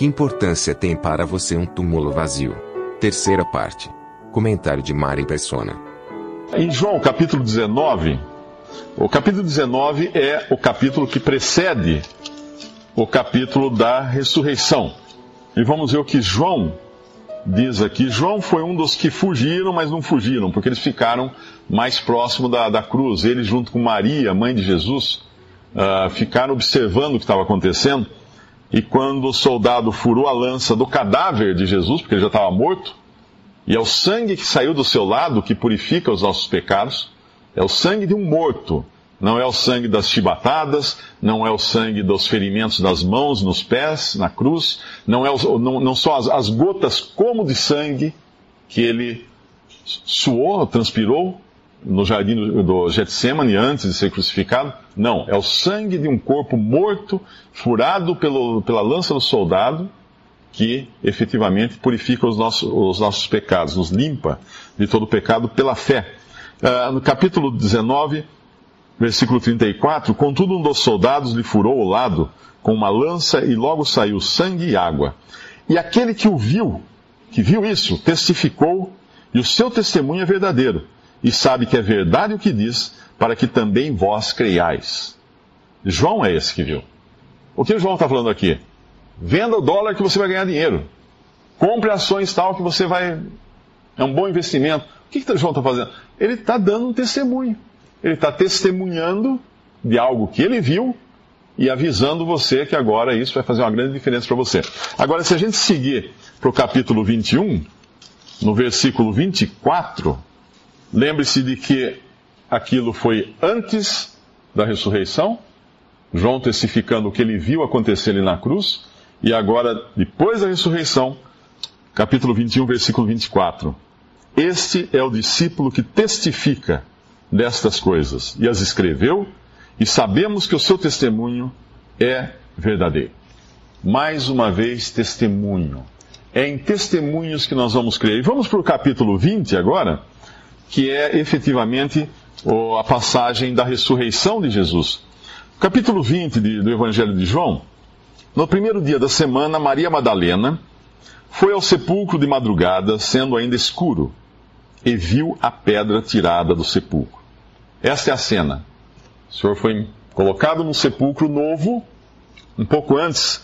Que importância tem para você um túmulo vazio? Terceira parte. Comentário de Mari Persona. Em João capítulo 19, o capítulo 19 é o capítulo que precede o capítulo da ressurreição. E vamos ver o que João diz aqui. João foi um dos que fugiram, mas não fugiram, porque eles ficaram mais próximo da, da cruz. Ele, junto com Maria, mãe de Jesus, uh, ficaram observando o que estava acontecendo. E quando o soldado furou a lança do cadáver de Jesus, porque ele já estava morto, e é o sangue que saiu do seu lado que purifica os nossos pecados, é o sangue de um morto não é o sangue das chibatadas, não é o sangue dos ferimentos das mãos, nos pés, na cruz, não, é o, não, não são as, as gotas como de sangue que ele suou, transpirou no jardim do, Getsemane antes de ser crucificado. Não, é o sangue de um corpo morto, furado pelo, pela lança do soldado, que efetivamente purifica os nossos, os nossos pecados, nos limpa de todo pecado pela fé. Uh, no capítulo 19, Versículo 34: Contudo, um dos soldados lhe furou o lado com uma lança e logo saiu sangue e água. E aquele que o viu, que viu isso, testificou, e o seu testemunho é verdadeiro, e sabe que é verdade o que diz, para que também vós creiais. João é esse que viu. O que João está falando aqui? Venda o dólar que você vai ganhar dinheiro. Compre ações tal que você vai. É um bom investimento. O que, que João está fazendo? Ele está dando um testemunho. Ele está testemunhando de algo que ele viu e avisando você que agora isso vai fazer uma grande diferença para você. Agora, se a gente seguir para o capítulo 21, no versículo 24, lembre-se de que aquilo foi antes da ressurreição, João testificando o que ele viu acontecer ali na cruz, e agora, depois da ressurreição, capítulo 21, versículo 24. Este é o discípulo que testifica destas coisas e as escreveu, e sabemos que o seu testemunho é verdadeiro. Mais uma vez, testemunho. É em testemunhos que nós vamos crer. E vamos para o capítulo 20 agora, que é efetivamente a passagem da ressurreição de Jesus. Capítulo 20 do Evangelho de João. No primeiro dia da semana, Maria Madalena foi ao sepulcro de madrugada, sendo ainda escuro, e viu a pedra tirada do sepulcro. Esta é a cena. O Senhor foi colocado num sepulcro novo, um pouco antes,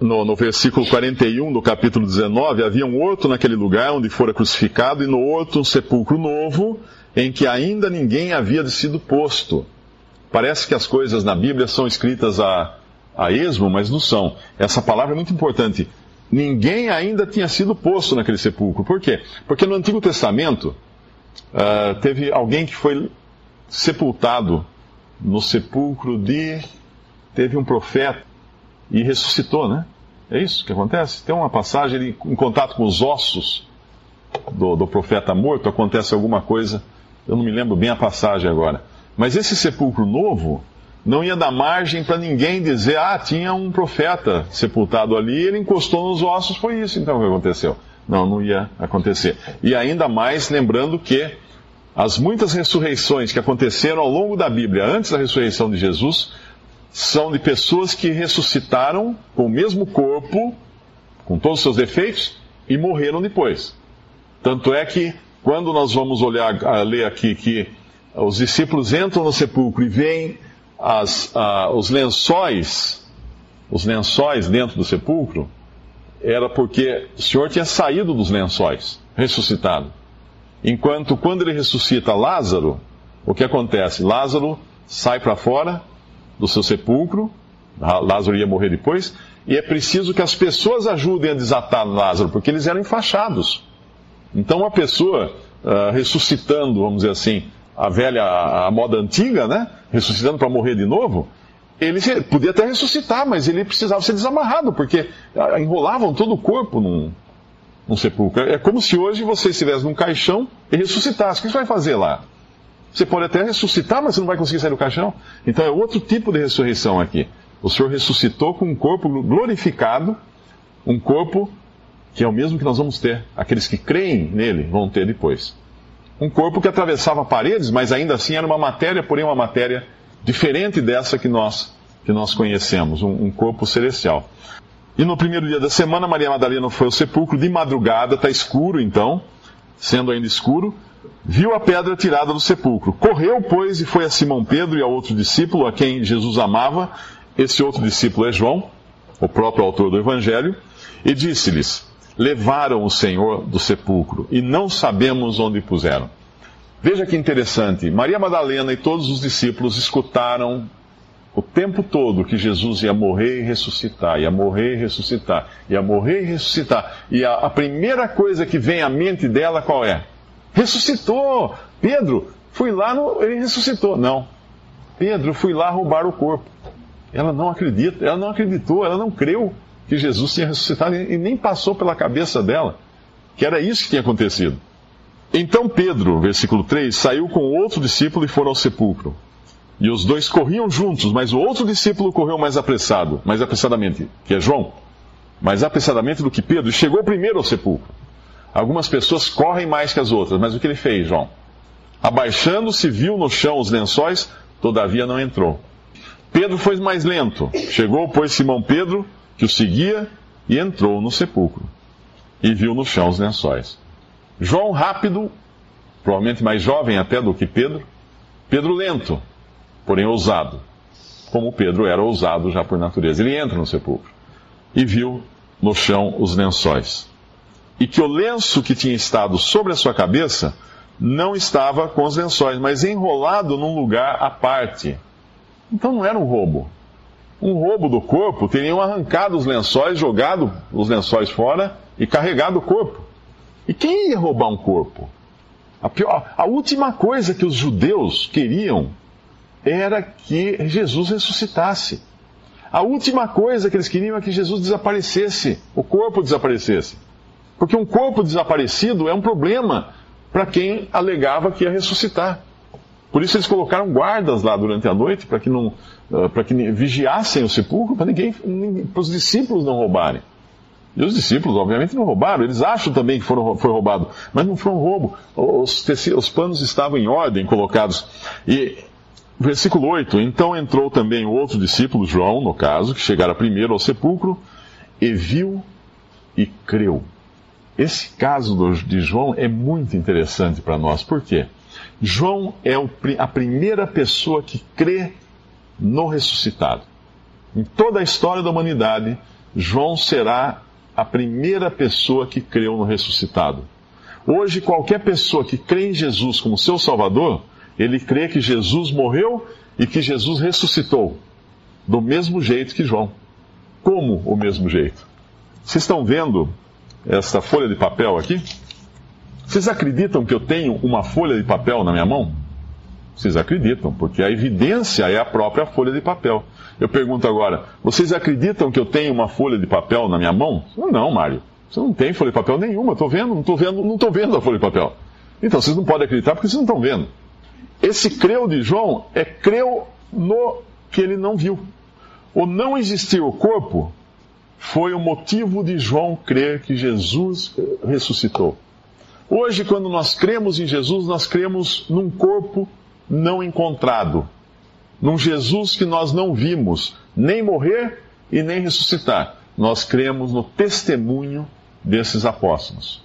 no, no, versículo 41 do capítulo 19, havia um outro naquele lugar onde fora crucificado, e no outro um sepulcro novo, em que ainda ninguém havia sido posto. Parece que as coisas na Bíblia são escritas a, a esmo, mas não são. Essa palavra é muito importante. Ninguém ainda tinha sido posto naquele sepulcro. Por quê? Porque no Antigo Testamento, Uh, teve alguém que foi sepultado no sepulcro de. Teve um profeta e ressuscitou, né? É isso que acontece? Tem uma passagem, ele, em contato com os ossos do, do profeta morto, acontece alguma coisa, eu não me lembro bem a passagem agora. Mas esse sepulcro novo não ia dar margem para ninguém dizer, ah, tinha um profeta sepultado ali, ele encostou nos ossos, foi isso então que aconteceu. Não, não ia acontecer. E ainda mais lembrando que as muitas ressurreições que aconteceram ao longo da Bíblia, antes da ressurreição de Jesus, são de pessoas que ressuscitaram com o mesmo corpo, com todos os seus defeitos, e morreram depois. Tanto é que, quando nós vamos olhar, ler aqui que os discípulos entram no sepulcro e veem as, os lençóis, os lençóis dentro do sepulcro, era porque o Senhor tinha saído dos lençóis, ressuscitado. Enquanto quando ele ressuscita Lázaro, o que acontece? Lázaro sai para fora do seu sepulcro, Lázaro ia morrer depois, e é preciso que as pessoas ajudem a desatar Lázaro, porque eles eram enfaixados. Então, uma pessoa uh, ressuscitando, vamos dizer assim, a velha, a moda antiga, né? Ressuscitando para morrer de novo, ele podia até ressuscitar, mas ele precisava ser desamarrado, porque enrolavam todo o corpo num, num sepulcro. É como se hoje você estivesse num caixão e ressuscitasse. O que você vai fazer lá? Você pode até ressuscitar, mas você não vai conseguir sair do caixão. Então é outro tipo de ressurreição aqui. O Senhor ressuscitou com um corpo glorificado, um corpo que é o mesmo que nós vamos ter. Aqueles que creem nele vão ter depois. Um corpo que atravessava paredes, mas ainda assim era uma matéria, porém uma matéria diferente dessa que nós, que nós conhecemos, um, um corpo celestial. E no primeiro dia da semana, Maria Madalena foi ao sepulcro de madrugada, está escuro então, sendo ainda escuro, viu a pedra tirada do sepulcro. Correu, pois, e foi a Simão Pedro e ao outro discípulo, a quem Jesus amava. Esse outro discípulo é João, o próprio autor do Evangelho, e disse-lhes: Levaram o Senhor do sepulcro e não sabemos onde puseram. Veja que interessante, Maria Madalena e todos os discípulos escutaram o tempo todo que Jesus ia morrer e ressuscitar, ia morrer e ressuscitar, ia morrer e ressuscitar. E a, a primeira coisa que vem à mente dela qual é? Ressuscitou! Pedro, fui lá, no, ele ressuscitou. Não. Pedro, fui lá roubar o corpo. Ela não acredita, ela não acreditou, ela não creu que Jesus tinha ressuscitado e nem passou pela cabeça dela que era isso que tinha acontecido. Então Pedro, versículo 3, saiu com outro discípulo e foram ao sepulcro. E os dois corriam juntos, mas o outro discípulo correu mais apressado, mais apressadamente, que é João, mais apressadamente do que Pedro, e chegou primeiro ao sepulcro. Algumas pessoas correm mais que as outras, mas o que ele fez, João? Abaixando-se, viu no chão os lençóis, todavia não entrou. Pedro foi mais lento. Chegou, pois, Simão Pedro, que o seguia, e entrou no sepulcro. E viu no chão os lençóis. João rápido, provavelmente mais jovem até do que Pedro. Pedro lento, porém ousado. Como Pedro era ousado já por natureza. Ele entra no sepulcro e viu no chão os lençóis. E que o lenço que tinha estado sobre a sua cabeça não estava com os lençóis, mas enrolado num lugar à parte. Então não era um roubo. Um roubo do corpo teriam arrancado os lençóis, jogado os lençóis fora e carregado o corpo. E quem ia roubar um corpo? A, pior, a última coisa que os judeus queriam era que Jesus ressuscitasse. A última coisa que eles queriam é que Jesus desaparecesse, o corpo desaparecesse. Porque um corpo desaparecido é um problema para quem alegava que ia ressuscitar. Por isso eles colocaram guardas lá durante a noite para que não, uh, para que vigiassem o sepulcro, para ninguém, para os discípulos não roubarem. E os discípulos, obviamente, não roubaram. Eles acham também que foram, foi roubado, mas não foi um roubo. Os, tecidos, os panos estavam em ordem colocados. E versículo 8: Então entrou também o outro discípulo, João, no caso, que chegara primeiro ao sepulcro e viu e creu. Esse caso de João é muito interessante para nós. Por quê? João é a primeira pessoa que crê no ressuscitado. Em toda a história da humanidade, João será a primeira pessoa que creu no ressuscitado. Hoje, qualquer pessoa que crê em Jesus como seu Salvador, ele crê que Jesus morreu e que Jesus ressuscitou. Do mesmo jeito que João. Como o mesmo jeito? Vocês estão vendo esta folha de papel aqui? Vocês acreditam que eu tenho uma folha de papel na minha mão? Vocês acreditam, porque a evidência é a própria folha de papel. Eu pergunto agora: vocês acreditam que eu tenho uma folha de papel na minha mão? Não, Mário. Você não tem folha de papel nenhuma. Estou vendo, não estou vendo, não estou vendo a folha de papel. Então vocês não podem acreditar porque vocês não estão vendo. Esse creu de João é creu no que ele não viu. O não existir o corpo foi o motivo de João crer que Jesus ressuscitou. Hoje, quando nós cremos em Jesus, nós cremos num corpo não encontrado num Jesus que nós não vimos nem morrer e nem ressuscitar. Nós cremos no testemunho desses apóstolos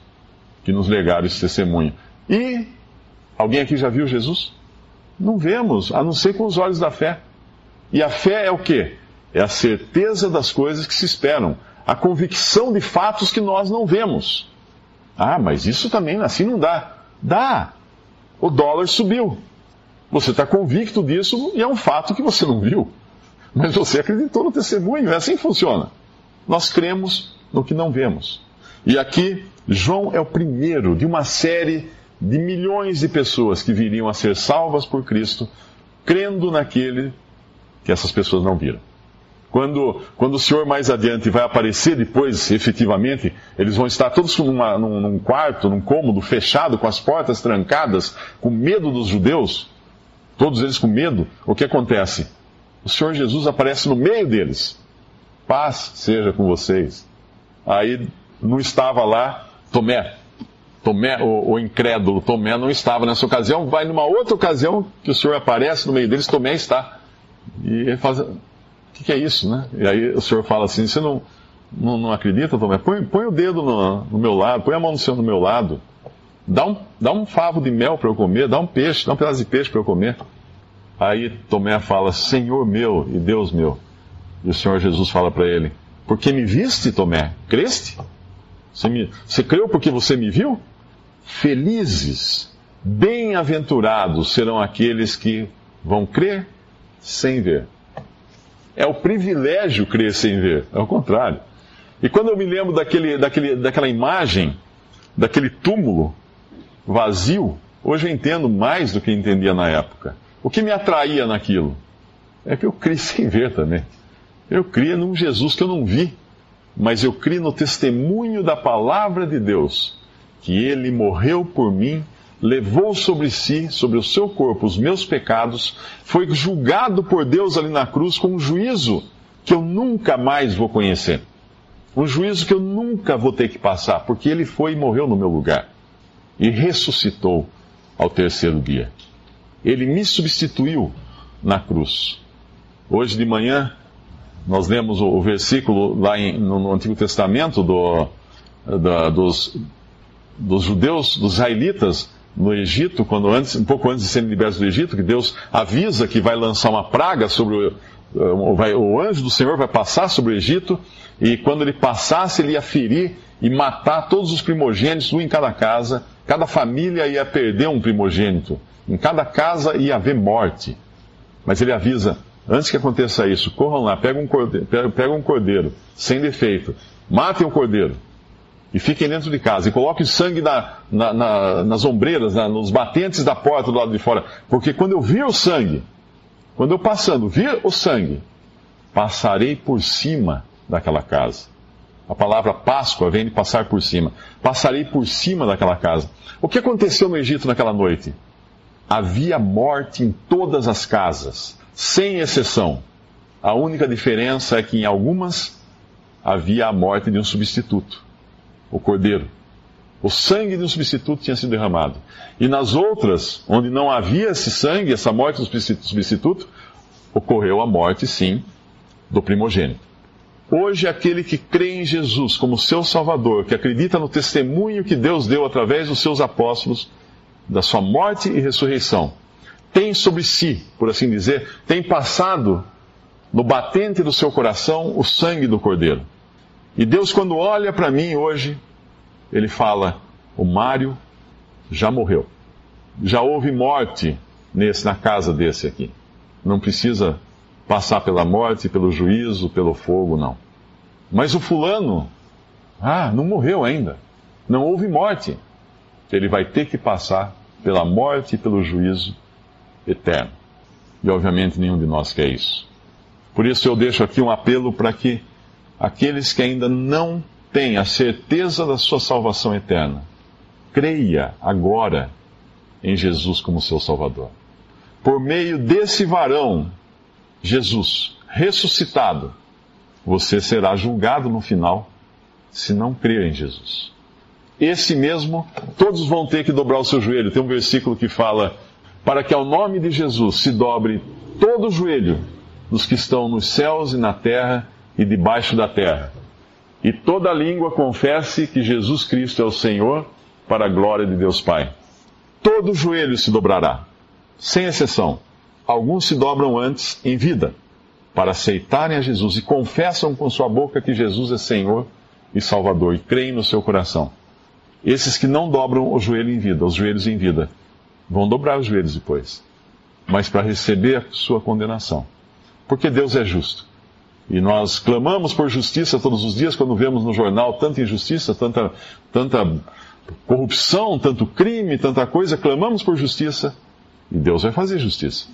que nos legaram esse testemunho. E alguém aqui já viu Jesus? Não vemos, a não ser com os olhos da fé. E a fé é o quê? É a certeza das coisas que se esperam, a convicção de fatos que nós não vemos. Ah, mas isso também assim não dá. Dá. O dólar subiu. Você está convicto disso e é um fato que você não viu. Mas você acreditou no testemunho, é assim que funciona. Nós cremos no que não vemos. E aqui, João é o primeiro de uma série de milhões de pessoas que viriam a ser salvas por Cristo, crendo naquele que essas pessoas não viram. Quando, quando o Senhor mais adiante vai aparecer depois, efetivamente, eles vão estar todos numa, num, num quarto, num cômodo fechado, com as portas trancadas, com medo dos judeus, todos eles com medo. O que acontece? O Senhor Jesus aparece no meio deles. Paz seja com vocês. Aí não estava lá Tomé. Tomé, o, o, incrédulo Tomé não estava nessa ocasião. Vai numa outra ocasião que o Senhor aparece no meio deles, Tomé está. E ele faz, o que, que, é isso, né? E aí o Senhor fala assim, você não, não, não acredita, Tomé? Põe, põe o dedo no, no, meu lado, põe a mão no seu no meu lado. Dá um, dá um favo de mel para eu comer, dá um peixe, dá um pedaço de peixe para eu comer. Aí Tomé fala, Senhor meu e Deus meu. E o Senhor Jesus fala para ele, porque me viste, Tomé? Creste? Você, me, você creu porque você me viu? Felizes, bem-aventurados serão aqueles que vão crer sem ver. É o privilégio crer sem ver, é o contrário. E quando eu me lembro daquele, daquele, daquela imagem, daquele túmulo vazio, hoje eu entendo mais do que entendia na época. O que me atraía naquilo? É que eu criei sem ver também. Eu cria num Jesus que eu não vi, mas eu crio no testemunho da palavra de Deus, que ele morreu por mim, levou sobre si, sobre o seu corpo, os meus pecados, foi julgado por Deus ali na cruz com um juízo que eu nunca mais vou conhecer. Um juízo que eu nunca vou ter que passar, porque ele foi e morreu no meu lugar. E ressuscitou ao terceiro dia. Ele me substituiu na cruz. Hoje de manhã, nós lemos o, versículo lá em, no, no, Antigo Testamento do, da, dos, dos judeus, dos israelitas no Egito, quando antes, um pouco antes de serem libertos do Egito, que Deus avisa que vai lançar uma praga sobre o, vai, o anjo do Senhor vai passar sobre o Egito, e quando ele passasse, ele ia ferir e matar todos os primogênitos, um em cada casa, cada família ia perder um primogênito, em cada casa ia haver morte. Mas ele avisa: Antes que aconteça isso, corram lá, pegam um cordeiro, pegam um cordeiro sem defeito, matem o cordeiro e fiquem dentro de casa e coloquem sangue na, na, na, nas ombreiras, nos batentes da porta do lado de fora, porque quando eu vir o sangue, quando eu passando vir o sangue, passarei por cima daquela casa. A palavra Páscoa vem de passar por cima. Passarei por cima daquela casa. O que aconteceu no Egito naquela noite? Havia morte em todas as casas sem exceção. A única diferença é que em algumas havia a morte de um substituto, o cordeiro. O sangue de um substituto tinha sido derramado. E nas outras, onde não havia esse sangue, essa morte do substituto, ocorreu a morte, sim, do primogênito. Hoje, aquele que crê em Jesus como seu Salvador, que acredita no testemunho que Deus deu através dos seus apóstolos, da sua morte e ressurreição, tem sobre si, por assim dizer, tem passado no batente do seu coração o sangue do Cordeiro. E Deus, quando olha para mim hoje, ele fala: o Mário já morreu. Já houve morte nesse, na casa desse aqui. Não precisa passar pela morte, pelo juízo, pelo fogo, não. Mas o fulano, ah, não morreu ainda. Não houve morte. Ele vai ter que passar pela morte e pelo juízo eterno. E obviamente nenhum de nós quer isso. Por isso eu deixo aqui um apelo para que aqueles que ainda não têm a certeza da sua salvação eterna, creia agora em Jesus como seu Salvador. Por meio desse varão, Jesus, ressuscitado, você será julgado no final se não crer em Jesus. Esse mesmo, todos vão ter que dobrar o seu joelho. Tem um versículo que fala para que ao nome de Jesus se dobre todo o joelho dos que estão nos céus e na terra e debaixo da terra, e toda língua confesse que Jesus Cristo é o Senhor, para a glória de Deus Pai. Todo joelho se dobrará, sem exceção. Alguns se dobram antes em vida, para aceitarem a Jesus e confessam com sua boca que Jesus é Senhor e Salvador, e creem no seu coração. Esses que não dobram o joelho em vida, os joelhos em vida, Vão dobrar os joelhos depois. Mas para receber sua condenação. Porque Deus é justo. E nós clamamos por justiça todos os dias quando vemos no jornal tanta injustiça, tanta, tanta corrupção, tanto crime, tanta coisa. Clamamos por justiça e Deus vai fazer justiça.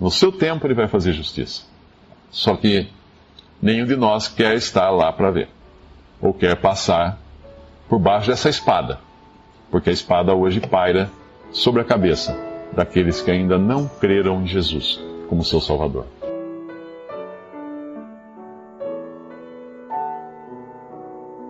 No seu tempo, Ele vai fazer justiça. Só que nenhum de nós quer estar lá para ver, ou quer passar por baixo dessa espada, porque a espada hoje paira sobre a cabeça daqueles que ainda não creram em Jesus como seu Salvador.